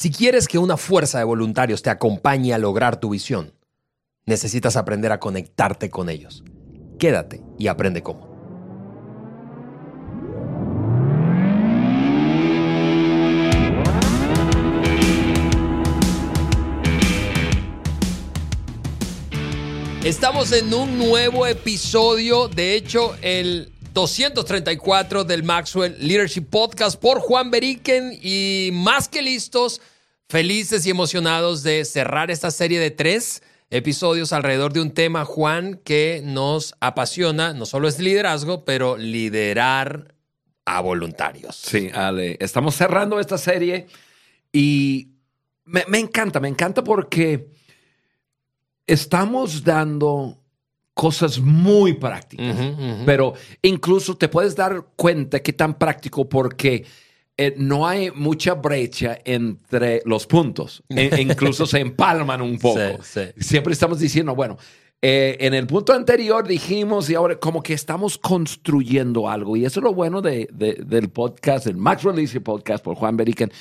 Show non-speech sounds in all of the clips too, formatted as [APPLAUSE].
Si quieres que una fuerza de voluntarios te acompañe a lograr tu visión, necesitas aprender a conectarte con ellos. Quédate y aprende cómo. Estamos en un nuevo episodio, de hecho el 234 del Maxwell Leadership Podcast por Juan Beriken y más que listos, felices y emocionados de cerrar esta serie de tres episodios alrededor de un tema, Juan, que nos apasiona, no solo es liderazgo, pero liderar a voluntarios. Sí, Ale, estamos cerrando esta serie y me, me encanta, me encanta porque estamos dando cosas muy prácticas, pero incluso te puedes dar cuenta que tan práctico porque eh, no hay mucha brecha entre los puntos. E, [LAUGHS] incluso se empalman un poco. Siempre estamos diciendo, bueno, eh, en el punto anterior dijimos y ahora como que estamos construyendo algo. Y eso es lo bueno de, del podcast, el Max Release Podcast por Juan Beriken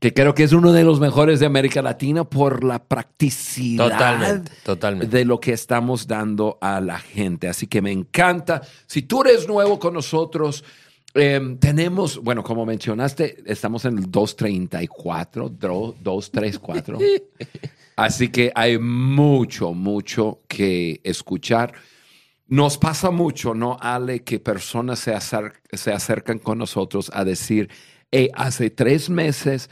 que creo que es uno de los mejores de América Latina por la practicidad totalmente, de lo que estamos dando a la gente. Así que me encanta. Si tú eres nuevo con nosotros, em, tenemos, bueno, como mencionaste, estamos en el 234, 234. [LAUGHS] Así que hay mucho, mucho que escuchar. Nos pasa mucho, ¿no, Ale? Que personas se, se acercan con nosotros a decir, hey, hace tres meses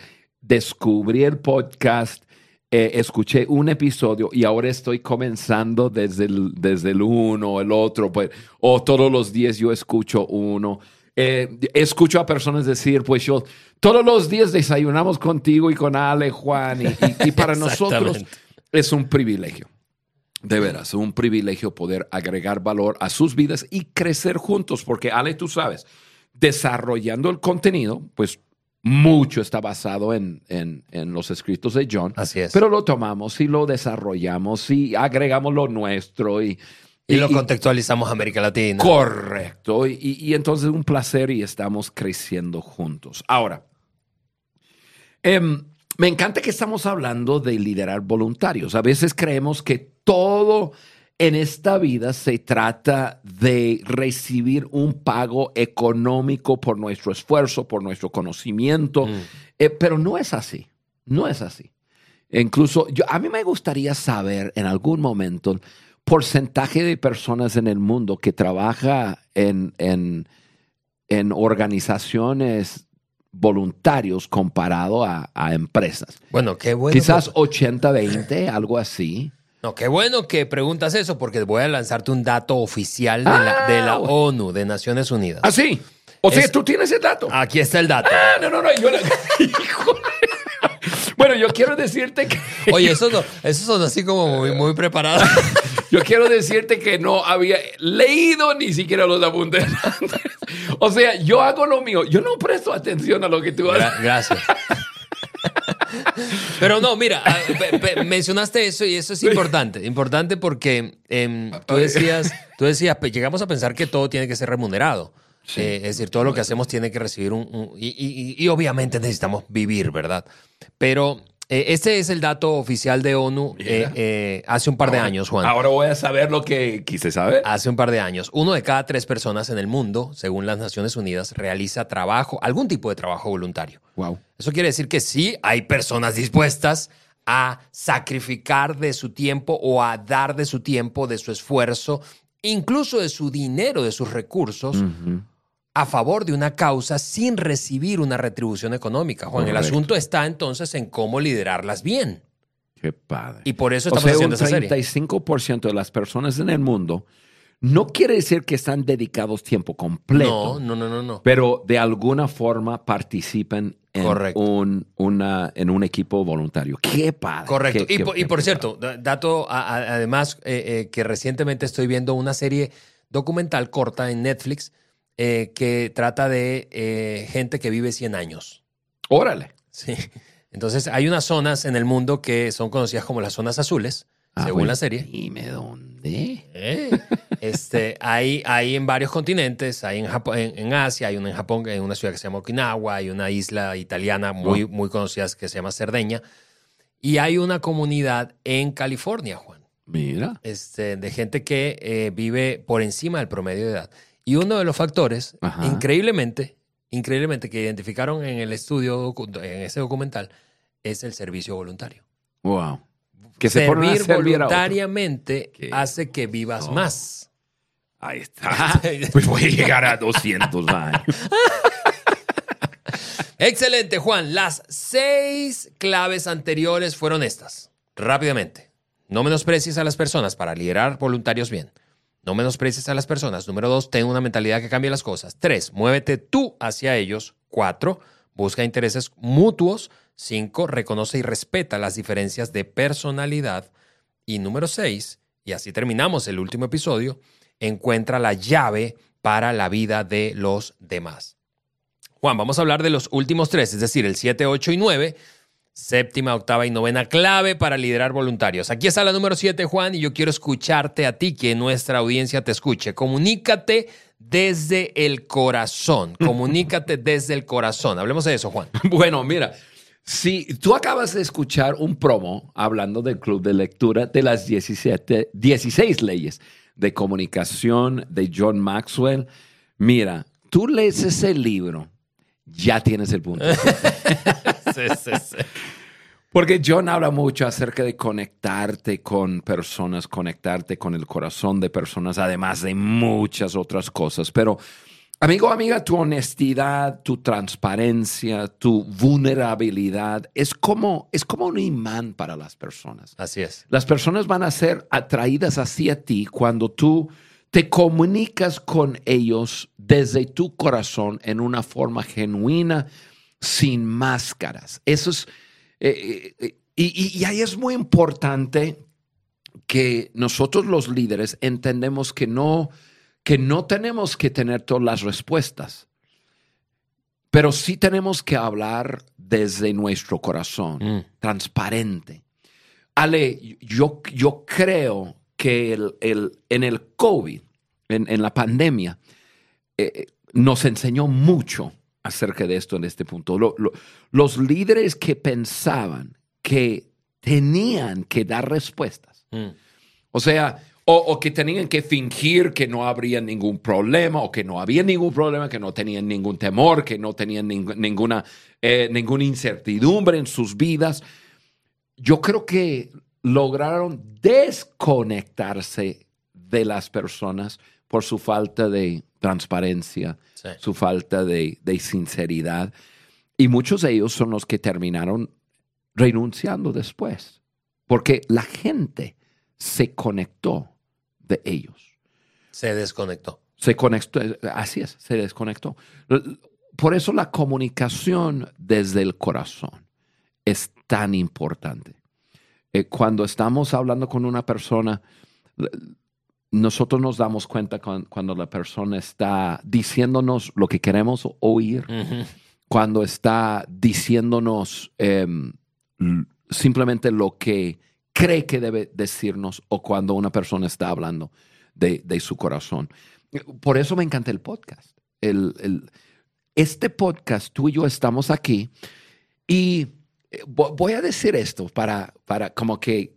descubrí el podcast, eh, escuché un episodio y ahora estoy comenzando desde el, desde el uno el otro, pues, o todos los días yo escucho uno. Eh, escucho a personas decir, pues yo todos los días desayunamos contigo y con Ale, Juan, y, [LAUGHS] para nosotros es un privilegio. De veras, un privilegio poder agregar valor a sus vidas y crecer juntos, porque Ale, tú sabes, desarrollando el contenido, pues mucho está basado en, los escritos de John. Así es. Pero lo tomamos y lo desarrollamos y agregamos lo nuestro y... Y, lo contextualizamos a América Latina. Correcto. Y, y, entonces un placer y estamos creciendo juntos. Ahora, em, me encanta que estamos hablando de liderar voluntarios. A veces creemos que todo en esta vida se trata de recibir un pago económico por nuestro esfuerzo, por nuestro conocimiento, mm. eh, pero no es así, no es así. Incluso yo, a mí me gustaría saber en algún momento porcentaje de personas en el mundo que trabaja en, en, en organizaciones voluntarios comparado a, a, empresas. Bueno, qué bueno. Quizás 80-20, algo así. No, qué bueno que preguntas eso porque voy a lanzarte un dato oficial de, la, ah, ONU, de Naciones Unidas. ¿Ah, sí? O sea, tú tienes el dato. Aquí está el dato. Ah, no, no, no. Yo [LAUGHS] bueno, yo quiero decirte que. [LAUGHS] Oye, esos son así como muy, muy preparados. [LAUGHS] yo quiero decirte que no había leído ni siquiera los apuntes. o sea, yo hago lo mío. Yo no presto atención a lo que tú haces. Gracias. Pero no, mira, ah, mencionaste eso y eso es importante. Importante porque em, tú decías, tú decías, llegamos a pensar que todo tiene que ser remunerado. Eh, es decir, todo lo que hacemos tiene que recibir un... y, obviamente necesitamos vivir, ¿verdad? Pero eh, este es el dato oficial de ONU eh, hace un par de años, Juan. Ahora voy a saber lo que quise saber. Hace un par de años. Uno de cada tres personas en el mundo, según las Naciones Unidas, realiza trabajo, algún tipo de trabajo voluntario. Wow. Eso quiere decir que sí hay personas dispuestas a sacrificar de su tiempo o a dar de su tiempo, de su esfuerzo, incluso de su dinero, de sus recursos, a favor de una causa sin recibir una retribución económica. Juan, el asunto está entonces en cómo liderarlas bien. Qué padre. Y por eso estamos o sea, haciendo un 35% de las personas en el mundo no quiere decir que están dedicados tiempo completo. No, no, no, no. Pero de alguna forma participan en, un, una, en un equipo voluntario. ¡Qué padre! Correcto. y, por, cierto, dato además eh, eh, que recientemente estoy viendo una serie documental corta en Netflix eh, que trata de gente que vive 100 años. Órale. Sí. Entonces hay unas zonas en el mundo que son conocidas como las zonas azules, ah, según la serie. Dime dónde. Este, hay, hay en varios continentes, hay en, Japón, en, Asia, hay una en Japón, en una ciudad que se llama Okinawa, hay una isla italiana muy, muy conocida que se llama Cerdeña, y hay una comunidad en California, Juan. Mira. Este, de gente que eh, vive por encima del promedio de edad. Y uno de los factores, increíblemente, increíblemente, que identificaron en el estudio, en ese documental, es el servicio voluntario. Wow. Que se servir, voluntariamente hace que vivas más. Ahí está. [LAUGHS] pues voy a llegar a 200 años. Excelente, Juan. Las seis claves anteriores fueron estas. Rápidamente. No menosprecies a las personas para liderar voluntarios bien. No menosprecies a las personas. Número dos, ten una mentalidad que cambie las cosas. Tres, muévete tú hacia ellos. Cuatro, busca intereses mutuos. Cinco, reconoce y respeta las diferencias de personalidad. Y número seis, y así terminamos el último episodio, encuentra la llave para la vida de los demás. Juan, vamos a hablar de los últimos tres, es decir, el 7, 8 y 9. Séptima, octava y novena clave para liderar voluntarios. Aquí está la número 7, Juan, y yo quiero escucharte a ti, que nuestra audiencia te escuche. Comunícate desde el corazón. [LAUGHS] Comunícate desde el corazón. Hablemos de eso, Juan. [LAUGHS] Bueno, mira, si tú acabas de escuchar un promo hablando del club de lectura de las 17, 16 leyes de comunicación de John Maxwell, mira, tú lees ese libro ya tienes el punto. [LAUGHS] sí, sí, sí. Porque John habla mucho acerca de conectarte con personas, conectarte con el corazón de personas, además de muchas otras cosas. Pero, amigo, amiga, tu honestidad, tu transparencia, tu vulnerabilidad es como, es como un imán para las personas. Así es. Las personas van a ser atraídas hacia ti cuando tú te comunicas con ellos desde tu corazón en una forma genuina, sin máscaras. Eso es, eh, eh, y, ahí es muy importante que nosotros los líderes entendemos que no, que no tenemos que tener todas las respuestas, pero sí tenemos que hablar desde nuestro corazón, mm. transparente. Ale, yo, yo creo que el, en el COVID, en, la pandemia, eh, nos enseñó mucho acerca de esto en este punto. los líderes que pensaban que tenían que dar respuestas, mm. o sea, o, que tenían que fingir que no habría ningún problema, o que no había ningún problema, que no tenían ningún temor, que no tenían ninguna, eh, ninguna incertidumbre en sus vidas. Yo creo que lograron desconectarse de las personas por su falta de transparencia, su falta de, sinceridad. Y muchos de ellos son los que terminaron renunciando después, porque la gente se conectó de ellos. Se desconectó. Se conectó, así es, se desconectó. Por eso la comunicación desde el corazón es tan importante. Eh, cuando estamos hablando con una persona, nosotros nos damos cuenta cuando la persona está diciéndonos lo que queremos oír, cuando está diciéndonos em, simplemente lo que cree que debe decirnos o cuando una persona está hablando de, su corazón. Por eso me encanta el podcast. este podcast, tú y yo estamos aquí y eh, voy a decir esto para, para como que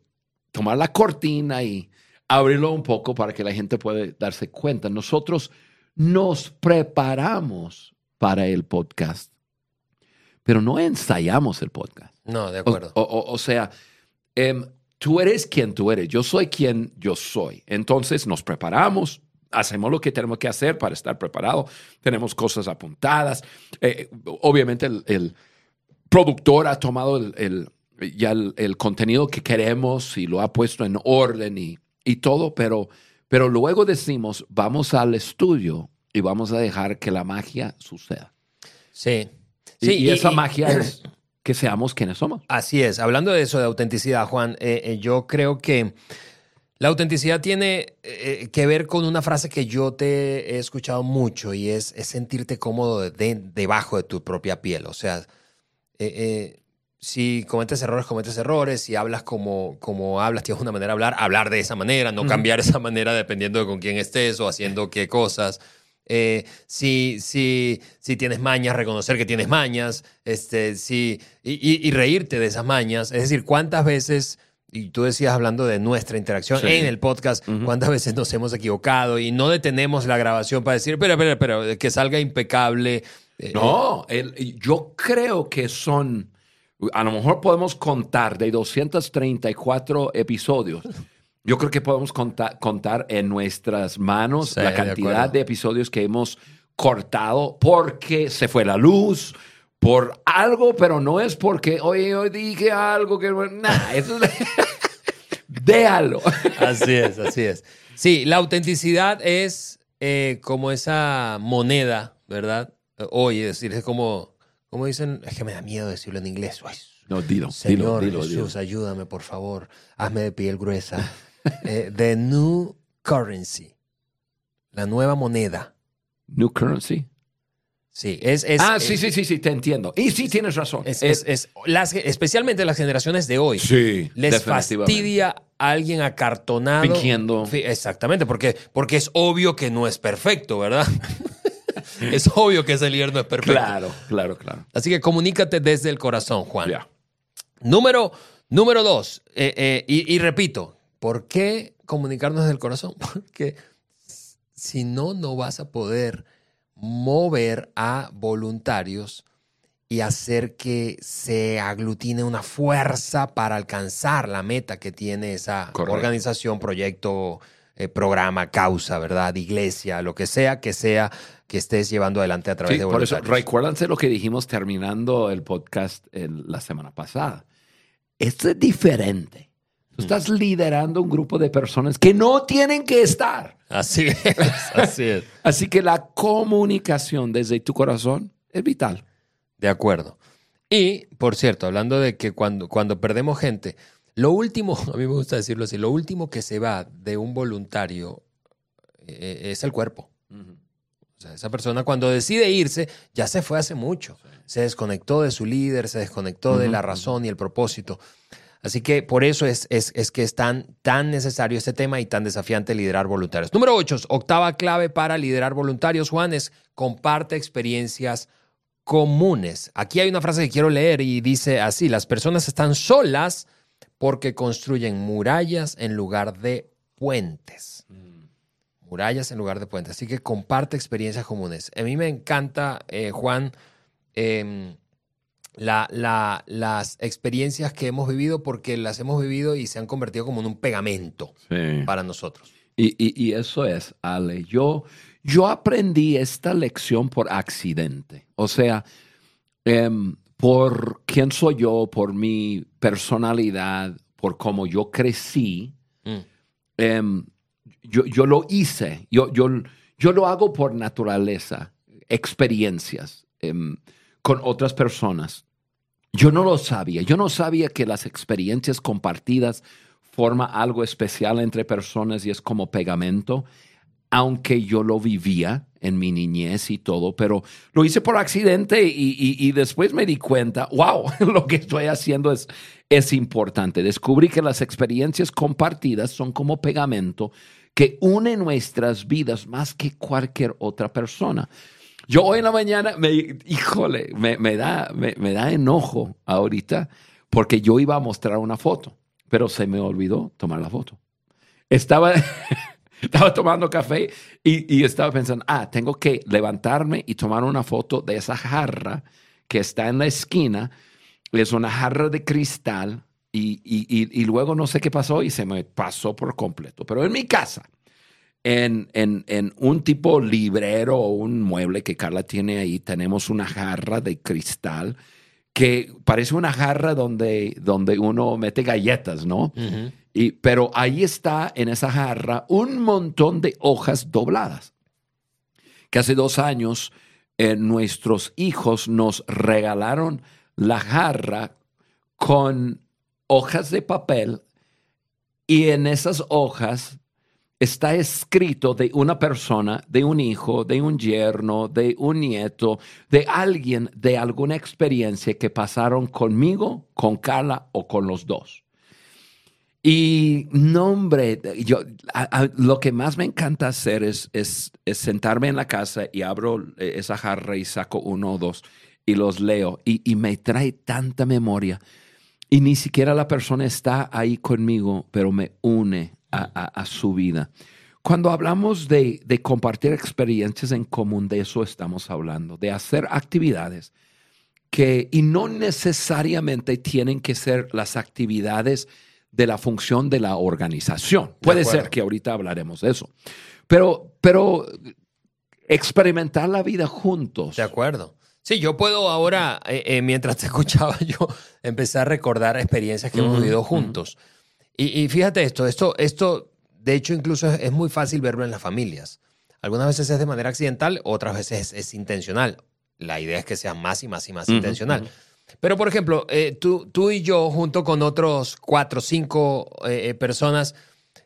tomar la cortina y abrirlo un poco para que la gente pueda darse cuenta. Nosotros nos preparamos para el podcast, pero no ensayamos el podcast. No, de acuerdo. O, sea, em, tú eres quien tú eres, yo soy quien yo soy. Entonces nos preparamos, hacemos lo que tenemos que hacer para estar preparados, tenemos cosas apuntadas. Eh, obviamente el productor ha tomado el, ya el, contenido que queremos y lo ha puesto en orden y, todo, pero, pero luego decimos, vamos al estudio y vamos a dejar que la magia suceda. Sí. sí y, esa magia es [CLEARS THROAT] que seamos quienes somos. Así es. Hablando de eso, de autenticidad, Juan, eh, eh, yo creo que la autenticidad tiene eh, que ver con una frase que yo te he escuchado mucho y es, sentirte cómodo debajo de tu propia piel. O sea, eh, eh, si cometes errores, cometes errores. Si hablas como, como hablas, tienes una manera de hablar, hablar de esa manera, no cambiar esa manera dependiendo de con quién estés o haciendo qué cosas. Eh, si, si, si tienes mañas, reconocer que tienes mañas, este, si, y, y reírte de esas mañas. Es decir, ¿cuántas veces y tú decías hablando de nuestra interacción en el podcast, cuántas veces nos hemos equivocado y no detenemos la grabación para decir, espera, espera, espera, que salga impecable. Eh, no, yo creo que son, a lo mejor podemos contar de 234 episodios. Yo creo que podemos contar, contar en nuestras manos la cantidad de, episodios que hemos cortado porque se fue la luz, por algo, pero no es porque, hoy dije algo que... Nah, eso es... [LAUGHS] Déjalo. Así es, así es. Sí, la autenticidad es eh, como esa moneda, ¿verdad? Oye, decir, es como, como dicen, es que me da miedo decirlo en inglés. no, dilo, Señor dilo, Jesús, ayúdame, por favor. Hazme de piel gruesa. [LAUGHS] eh, the new currency. La nueva moneda. New currency. Sí, es, es ah, sí, sí, sí, sí, te entiendo. Y sí tienes razón. Es, es, las, especialmente las generaciones de hoy. Sí. Les fastidia a alguien acartonado. Fingiendo. Exactamente, porque, porque es obvio que no es perfecto, ¿verdad? [LAUGHS] [LAUGHS] es obvio que ese líder no es perfecto. Claro, claro, claro. Así que comunícate desde el corazón, Juan. Número, número dos, eh, eh, y, y repito, ¿por qué comunicarnos desde el corazón? [LAUGHS] Porque si no, no vas a poder mover a voluntarios y hacer que se aglutine una fuerza para alcanzar la meta que tiene esa organización, proyecto, eh, programa, causa, ¿verdad? Iglesia, lo que sea que sea que estés llevando adelante a través de. Por eso, recuérdense lo que dijimos terminando el podcast la semana pasada. Esto es diferente. Tú estás liderando un grupo de personas que no tienen que estar. Así es, [LAUGHS] así es. así que la comunicación desde tu corazón es vital. De acuerdo. Y, por cierto, hablando de que cuando, cuando perdemos gente, lo último, [LAUGHS] a mí me gusta decirlo así, lo último que se va de un voluntario eh, es el cuerpo. O sea, esa persona cuando decide irse, ya se fue hace mucho. Se desconectó de su líder, se desconectó de la razón y el propósito. Así que por eso es, es, que es tan, tan necesario este tema y tan desafiante liderar voluntarios. Número 8, octava clave para liderar voluntarios, Juan, es comparte experiencias comunes. Aquí hay una frase que quiero leer y dice así, las personas están solas porque construyen murallas en lugar de puentes. Mm. Murallas en lugar de puentes. Así que comparte experiencias comunes. A mí me encanta, eh, Juan, em, la, las experiencias que hemos vivido porque las hemos vivido y se han convertido como en un pegamento para nosotros. Y, eso es, Ale, yo, yo aprendí esta lección por accidente. O sea, em, por quién soy yo, por mi personalidad, por cómo yo crecí, mm. em, yo, yo, lo hice, yo, yo, yo lo hago por naturaleza, experiencias. Em, con otras personas. Yo no lo sabía. Yo no sabía que las experiencias compartidas forma algo especial entre personas y es como pegamento, aunque yo lo vivía en mi niñez y todo, pero lo hice por accidente y, después me di cuenta, wow, [LAUGHS] lo que estoy haciendo es, es importante. Descubrí que las experiencias compartidas son como pegamento que une nuestras vidas más que cualquier otra persona. Yo hoy en la mañana, me, híjole, me, da, me, da enojo ahorita porque yo iba a mostrar una foto, pero se me olvidó tomar la foto. Estaba, [LAUGHS] [LAUGHS] estaba tomando café y, y, estaba pensando, ah, tengo que levantarme y tomar una foto de esa jarra que está en la esquina. Es una jarra de cristal y, y, y luego no sé qué pasó y se me pasó por completo. Pero en mi casa en, en, en, un tipo librero o un mueble que Carla tiene ahí, tenemos una jarra de cristal que parece una jarra donde, donde uno mete galletas, ¿no? Y, pero ahí está en esa jarra un montón de hojas dobladas. Que hace dos años eh, nuestros hijos nos regalaron la jarra con hojas de papel y en esas hojas está escrito de una persona, de un hijo, de un yerno, de un nieto, de alguien de alguna experiencia que pasaron conmigo, con Carla o con los dos. Y no, hombre, yo, lo que más me encanta hacer es, es, sentarme en la casa y abro eh, esa jarra y saco uno o dos y los leo y, y me trae tanta memoria. Y ni siquiera la persona está ahí conmigo, pero me une a, su vida. Cuando hablamos de, de, compartir experiencias en común, de eso estamos hablando, de hacer actividades que, y no necesariamente tienen que ser las actividades de la función de la organización. Puede ser que ahorita hablaremos de eso. Pero, pero experimentar la vida juntos. De acuerdo. Sí, yo puedo ahora, eh, eh, mientras te [LAUGHS] escuchaba, yo empezar a recordar experiencias que hemos vivido juntos. y, fíjate esto, esto, esto, de hecho, incluso es, muy fácil verlo en las familias. Algunas veces es de manera accidental, otras veces es, intencional. La idea es que sea más y más y más intencional. Pero, por ejemplo, eh, tú, tú y yo, junto con otros cuatro o cinco eh, eh, personas,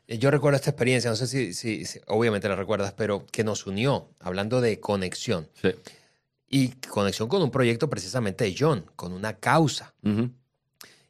yo recuerdo esta experiencia, no sé si, si, obviamente la recuerdas, pero que nos unió, hablando de conexión. Sí. Y conexión con un proyecto precisamente de John, con una causa.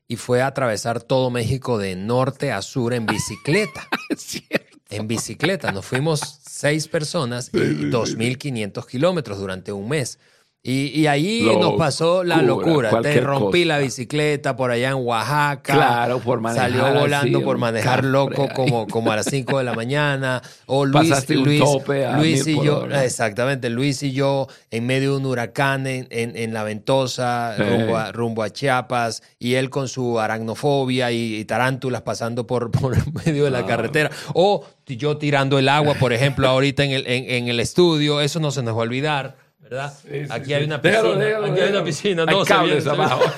Y fue a atravesar todo México de norte a sur en bicicleta. [LAUGHS] en bicicleta. Nos fuimos seis personas y 2.500 kilómetros durante un mes. Y, ahí nos pasó la locura. Te rompí la bicicleta por allá en Oaxaca. Claro, por manejar. Salió volando por manejar loco como, como a las 5 de la [LAUGHS] mañana. O Luis, Pasaste un tope a Luis y yo, exactamente, Luis y yo en medio de un huracán en, en, la Ventosa, rumbo, a, rumbo, a, Chiapas, y él con su aracnofobia y, tarántulas pasando por, [LAUGHS] por medio de la ah. carretera. O yo tirando el agua, por ejemplo, ahorita en el, en el estudio, eso no se nos va a olvidar. ¿Verdad? aquí hay una piscina. aquí hay una piscina. Hay cables abajo. [LAUGHS]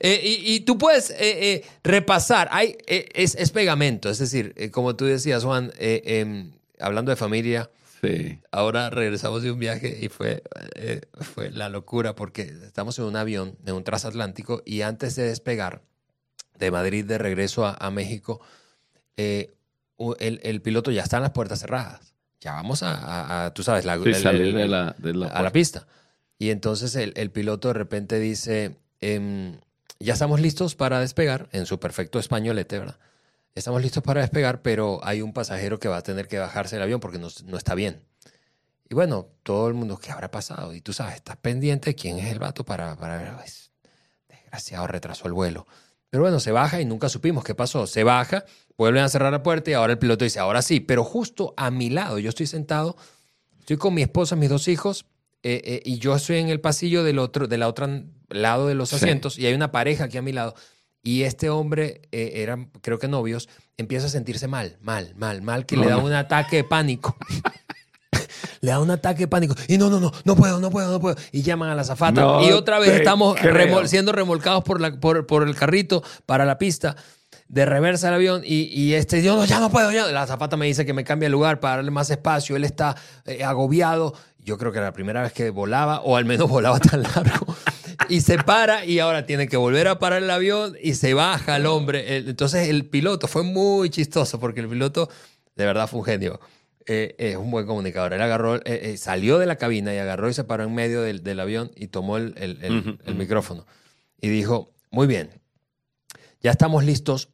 Eh, y, tú puedes eh, eh, repasar, hay, es, es, pegamento, es decir, como tú decías, Juan, em, hablando de familia, sí. ahora regresamos de un viaje y fue, fue la locura porque estamos en un avión, en un transatlántico, y antes de despegar de Madrid de regreso a, a México, el, el, piloto ya está en las puertas cerradas ya vamos a, tú sabes, la, salir de la, a la pista. Y entonces el, piloto de repente dice, em, ya estamos listos para despegar, en su perfecto españolete, ¿verdad? Estamos listos para despegar, pero hay un pasajero que va a tener que bajarse del avión porque no, está bien. Y bueno, todo el mundo, ¿qué habrá pasado? Y tú sabes, estás pendiente quién es el vato para, para ver, desgraciado, retrasó el vuelo. Pero bueno, se baja y nunca supimos qué pasó. Se baja, vuelven a cerrar la puerta y ahora el piloto dice, ahora sí, pero justo a mi lado, yo estoy sentado, estoy con mi esposa, mis dos hijos, eh, eh, y yo estoy en el pasillo del otro, del otro lado de los asientos, y hay una pareja aquí a mi lado. Y este hombre, eh, eran creo que novios, empieza a sentirse mal, mal, mal, mal, que le da un ataque de pánico. [LAUGHS] le da un ataque de pánico. Y no, no, no, no puedo, no puedo, no puedo. Y llaman a la zafata. y otra vez estamos siendo remolcados por, la, por, por, el carrito para la pista. De reversa el avión y, y este, yo no, ya no puedo, ya. La zafata me dice que me cambie el lugar para darle más espacio. Él está eh, agobiado. Yo creo que era la primera vez que volaba, o al menos [LAUGHS] volaba tan largo. y se para y ahora tiene que volver a parar el avión y se baja el hombre. Entonces el piloto fue muy chistoso porque el piloto de verdad fue un genio. Eh, es un buen comunicador. Él agarró, eh, eh, salió de la cabina y agarró y se paró en medio del, avión y tomó el, micrófono. Y dijo, muy bien, ya estamos listos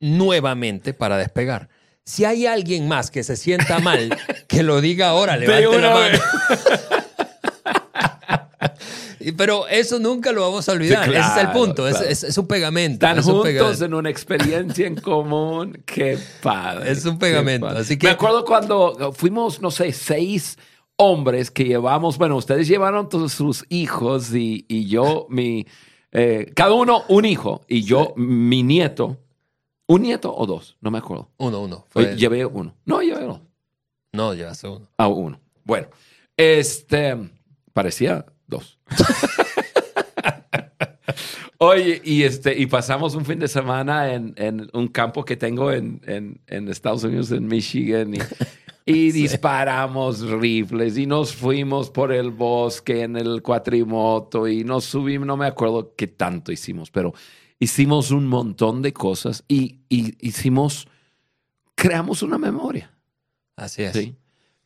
nuevamente para despegar. Si hay alguien más que se sienta mal, [LAUGHS] que lo diga ahora, levante la mano. Pero eso nunca lo vamos a olvidar. Ese es el punto. Es, un pegamento. Están juntos en una experiencia en común. [LAUGHS] Qué padre. Es un pegamento. Así que... Me acuerdo cuando fuimos, no sé, seis hombres que llevamos, bueno, ustedes llevaron todos sus hijos y, yo, [LAUGHS] mi, eh, cada uno un hijo y yo, mi nieto. ¿Un nieto o dos? No me acuerdo. Uno, uno. Llevé uno. No, llevé uno. No, llevaste uno. Ah, uno. Bueno, este parecía. Oye, y, este, y pasamos un fin de semana en, en un campo que tengo en, en, en, Estados Unidos, en Michigan, y, [LAUGHS] disparamos rifles y nos fuimos por el bosque en el cuatrimoto y nos subimos, no me acuerdo qué tanto hicimos, pero hicimos un montón de cosas y, y hicimos creamos una memoria. Así es. ¿sí?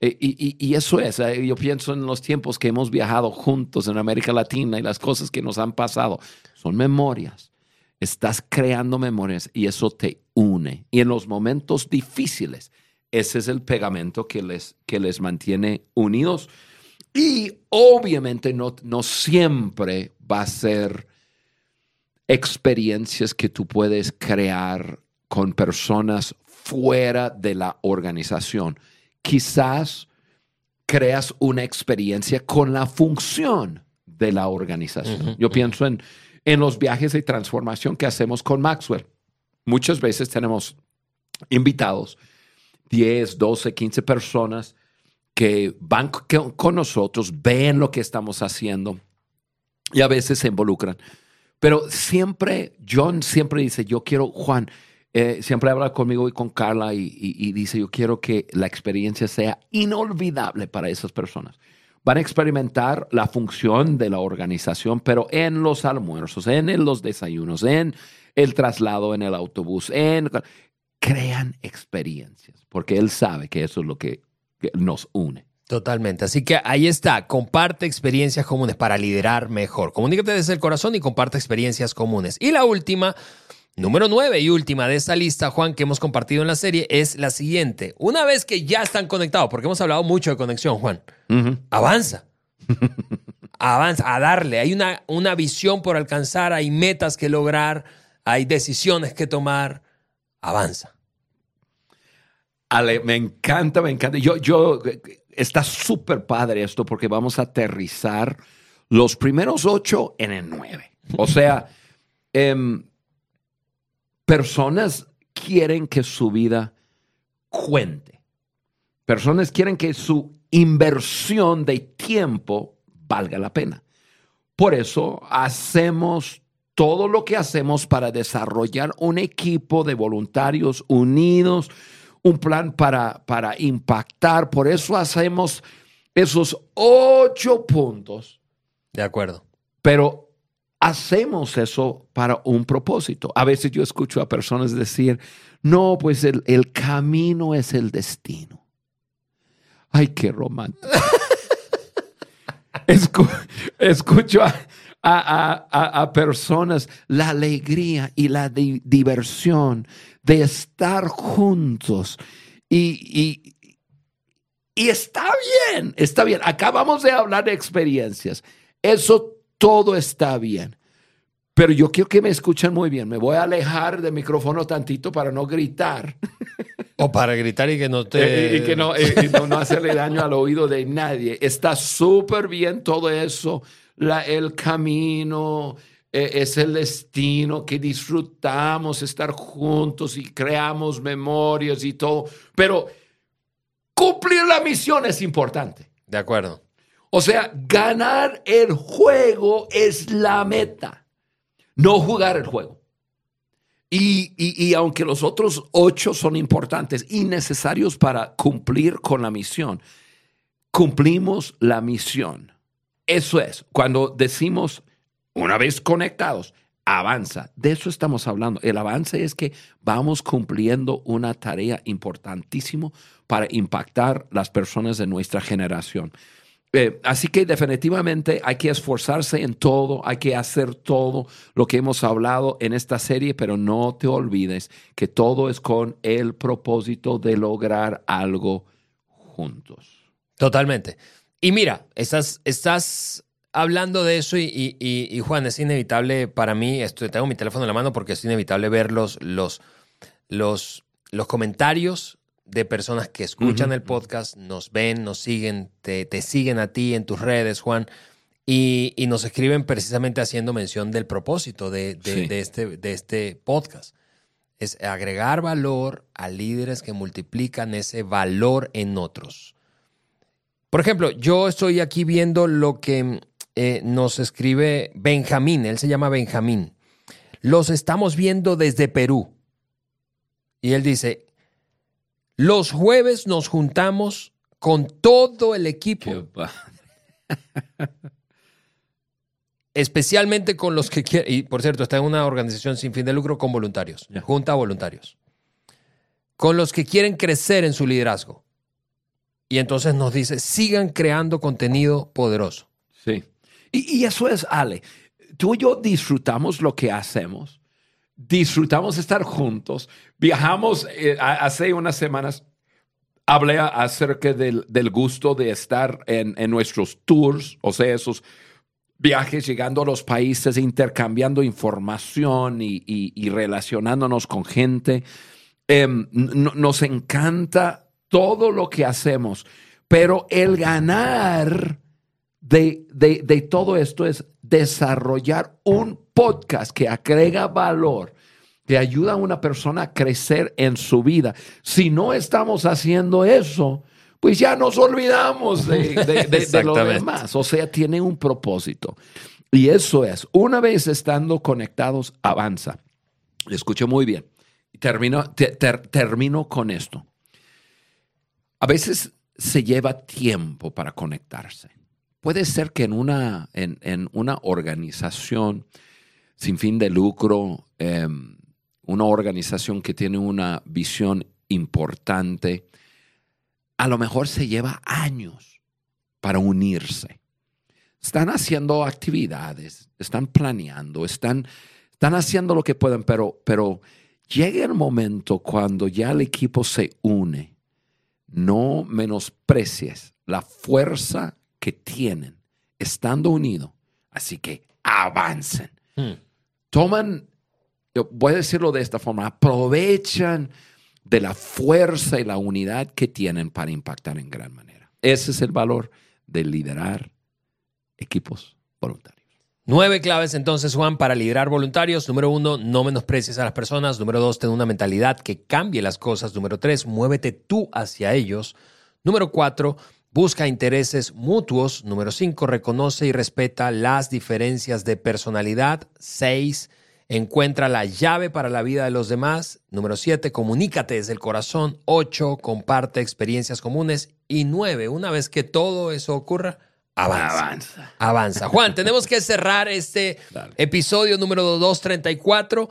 E- Y, y- y eso es, eh, yo pienso en los tiempos que hemos viajado juntos en América Latina y las cosas que nos han pasado. Son memorias. Estás creando memorias y eso te une. Y en los momentos difíciles, ese es el pegamento que les, que les mantiene unidos. Y obviamente no, no siempre va a ser experiencias que tú puedes crear con personas fuera de la organización. Quizás creas una experiencia con la función de la organización. Yo pienso en, en los viajes de transformación que hacemos con Maxwell. Muchas veces tenemos invitados, 10, 12, 15 personas que van con nosotros, ven lo que estamos haciendo y a veces se involucran. Pero siempre, John siempre dice, yo quiero, Juan, eh, siempre habla conmigo y con Carla y, y- dice, yo quiero que la experiencia sea inolvidable para esas personas. Van a experimentar la función de la organización, pero en los almuerzos, en los desayunos, en el traslado en el autobús, en crean experiencias, porque él sabe que eso es lo que nos une. Totalmente. Así que ahí está. Comparte experiencias comunes para liderar mejor. Comunícate desde el corazón y comparte experiencias comunes. Y la última, número nueve y última de esta lista, Juan, que hemos compartido en la serie, es la siguiente. Una vez que ya están conectados, porque hemos hablado mucho de conexión, Juan, avanza. [LAUGHS] avanza, a darle. Hay una, una visión por alcanzar, hay metas que lograr, hay decisiones que tomar. Avanza. Ale, me encanta, me encanta. Yo, yo, está súper padre esto porque vamos a aterrizar los primeros ocho en el nueve. O sea, em, personas quieren que su vida cuente. Personas quieren que su inversión de tiempo valga la pena. Por eso hacemos todo lo que hacemos para desarrollar un equipo de voluntarios unidos, un plan para, para impactar. Por eso hacemos esos ocho puntos, De acuerdo. pero hacemos eso para un propósito. A veces yo escucho a personas decir, no, pues el, camino es el destino. Ay, qué romántico. Escu- escucho a, a- a- a- personas la alegría y la di- diversión de estar juntos. Y, y- y está bien, está bien. Acabamos de hablar de experiencias. Eso todo está bien. Pero yo quiero que me escuchen muy bien. Me voy a alejar del micrófono tantito para no gritar. O para gritar y que no te... Eh, y que no, eh, y no, no hacerle daño al oído de nadie. Está súper bien todo eso, la- el camino, eh, es el destino que disfrutamos estar juntos y creamos memorias y todo. Pero cumplir la misión es importante. De acuerdo. O sea, ganar el juego es la meta, no jugar el juego. Y, y- y aunque los otros ocho son importantes y necesarios para cumplir con la misión, cumplimos la misión. Eso es, cuando decimos, una vez conectados, avanza. De eso estamos hablando. El avance es que vamos cumpliendo una tarea importantísima para impactar las personas de nuestra generación. Eh, así que definitivamente hay que esforzarse en todo, hay que hacer todo lo que hemos hablado en esta serie, pero no te olvides que todo es con el propósito de lograr algo juntos. Totalmente. Y mira, estás, estás hablando de eso y, y- y- y, Juan, es inevitable para mí, estoy, tengo mi teléfono en la mano porque es inevitable ver los, los, los, los comentarios de personas que escuchan el podcast, nos ven, nos siguen, te, te siguen a ti en tus redes, Juan, y, y nos escriben precisamente haciendo mención del propósito de, de- Sí. de este, de este podcast. Es agregar valor a líderes que multiplican ese valor en otros. Por ejemplo, yo estoy aquí viendo lo que eh, nos escribe Benjamín, él se llama Benjamín. Los estamos viendo desde Perú. Y él dice, los jueves nos juntamos con todo el equipo, [LAUGHS] especialmente con los que quieren, y por cierto, está en una organización sin fin de lucro con voluntarios, junta a voluntarios. con los que quieren crecer en su liderazgo. Y entonces nos dice, sigan creando contenido poderoso. Sí. Y, y eso es, Ale, tú y yo disfrutamos lo que hacemos, disfrutamos estar juntos, viajamos eh, hace unas semanas. Hablé acerca del, del gusto de estar en, en nuestros tours, o sea, esos viajes llegando a los países, intercambiando información y, y- relacionándonos con gente. Em, nos encanta todo lo que hacemos, pero el ganar de, de- de todo esto es desarrollar un podcast que agrega valor, que ayuda a una persona a crecer en su vida. Si no estamos haciendo eso, pues ya nos olvidamos de, de- de- de [LAUGHS] lo demás. O sea, tiene un propósito. Y eso es, una vez estando conectados, avanza. Escucho muy bien. Termino, te- ter- termino con esto. A veces se lleva tiempo para conectarse. Puede ser que en una, en, en una organización sin fin de lucro, eh, una organización que tiene una visión importante, a lo mejor se lleva años para unirse. Están haciendo actividades, están planeando, están, están haciendo lo que pueden, pero, pero llega el momento cuando ya el equipo se une. No menosprecies la fuerza que tienen estando unidos. Así que avancen. Hmm. Toman, voy a decirlo de esta forma, aprovechan de la fuerza y la unidad que tienen para impactar en gran manera. Ese es el valor de liderar equipos voluntarios. Nueve claves entonces, Juan, para liderar voluntarios. Número uno, no menosprecies a las personas. Número dos, ten una mentalidad que cambie las cosas. Número tres, muévete tú hacia ellos. Número cuatro, busca intereses mutuos. Número cinco, reconoce y respeta las diferencias de personalidad. Seis, encuentra la llave para la vida de los demás. Número siete, comunícate desde el corazón. Ocho, comparte experiencias comunes. Y nueve, una vez que todo eso ocurra, avanza. Avanza. Avanza. Juan, tenemos que cerrar este Dale. episodio número 234.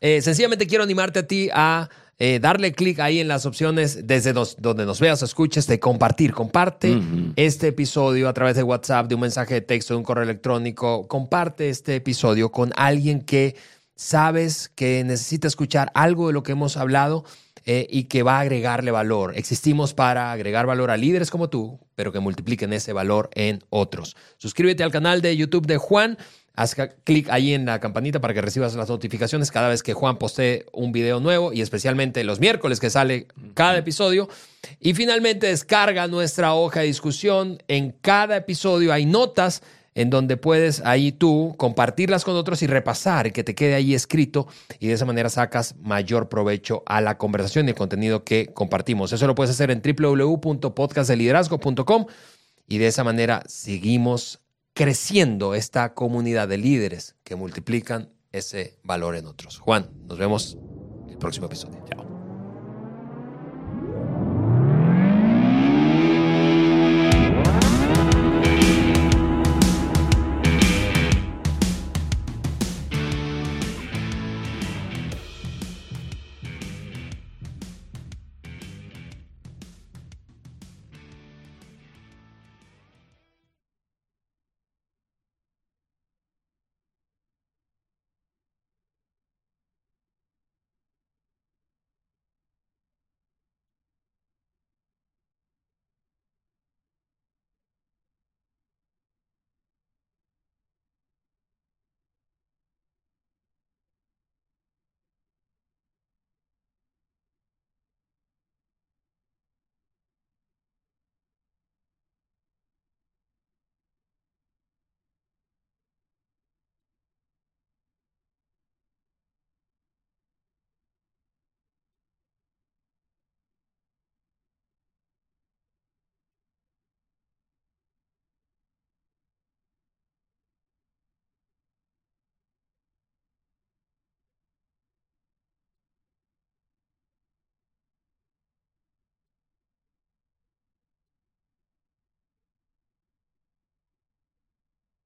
Eh, sencillamente quiero animarte a ti a eh, darle clic ahí en las opciones desde donde nos veas o escuches de compartir. Comparte este episodio a través de WhatsApp, de un mensaje de texto, de un correo electrónico. Comparte este episodio con alguien que sabes que necesita escuchar algo de lo que hemos hablado eh, y que va a agregarle valor. Existimos para agregar valor a líderes como tú, pero que multipliquen ese valor en otros. Suscríbete al canal de YouTube de Juan. Haz clic ahí en la campanita para que recibas las notificaciones cada vez que Juan postee un video nuevo y especialmente los miércoles que sale cada episodio. Y finalmente descarga nuestra hoja de discusión. En cada episodio hay notas en donde puedes ahí tú compartirlas con otros y repasar y que te quede ahí escrito y de esa manera sacas mayor provecho a la conversación y el contenido que compartimos. Eso lo puedes hacer en www.podcastdeliderazgo.com y de esa manera seguimos creciendo esta comunidad de líderes que multiplican ese valor en otros. Juan, nos vemos el próximo episodio. Chao.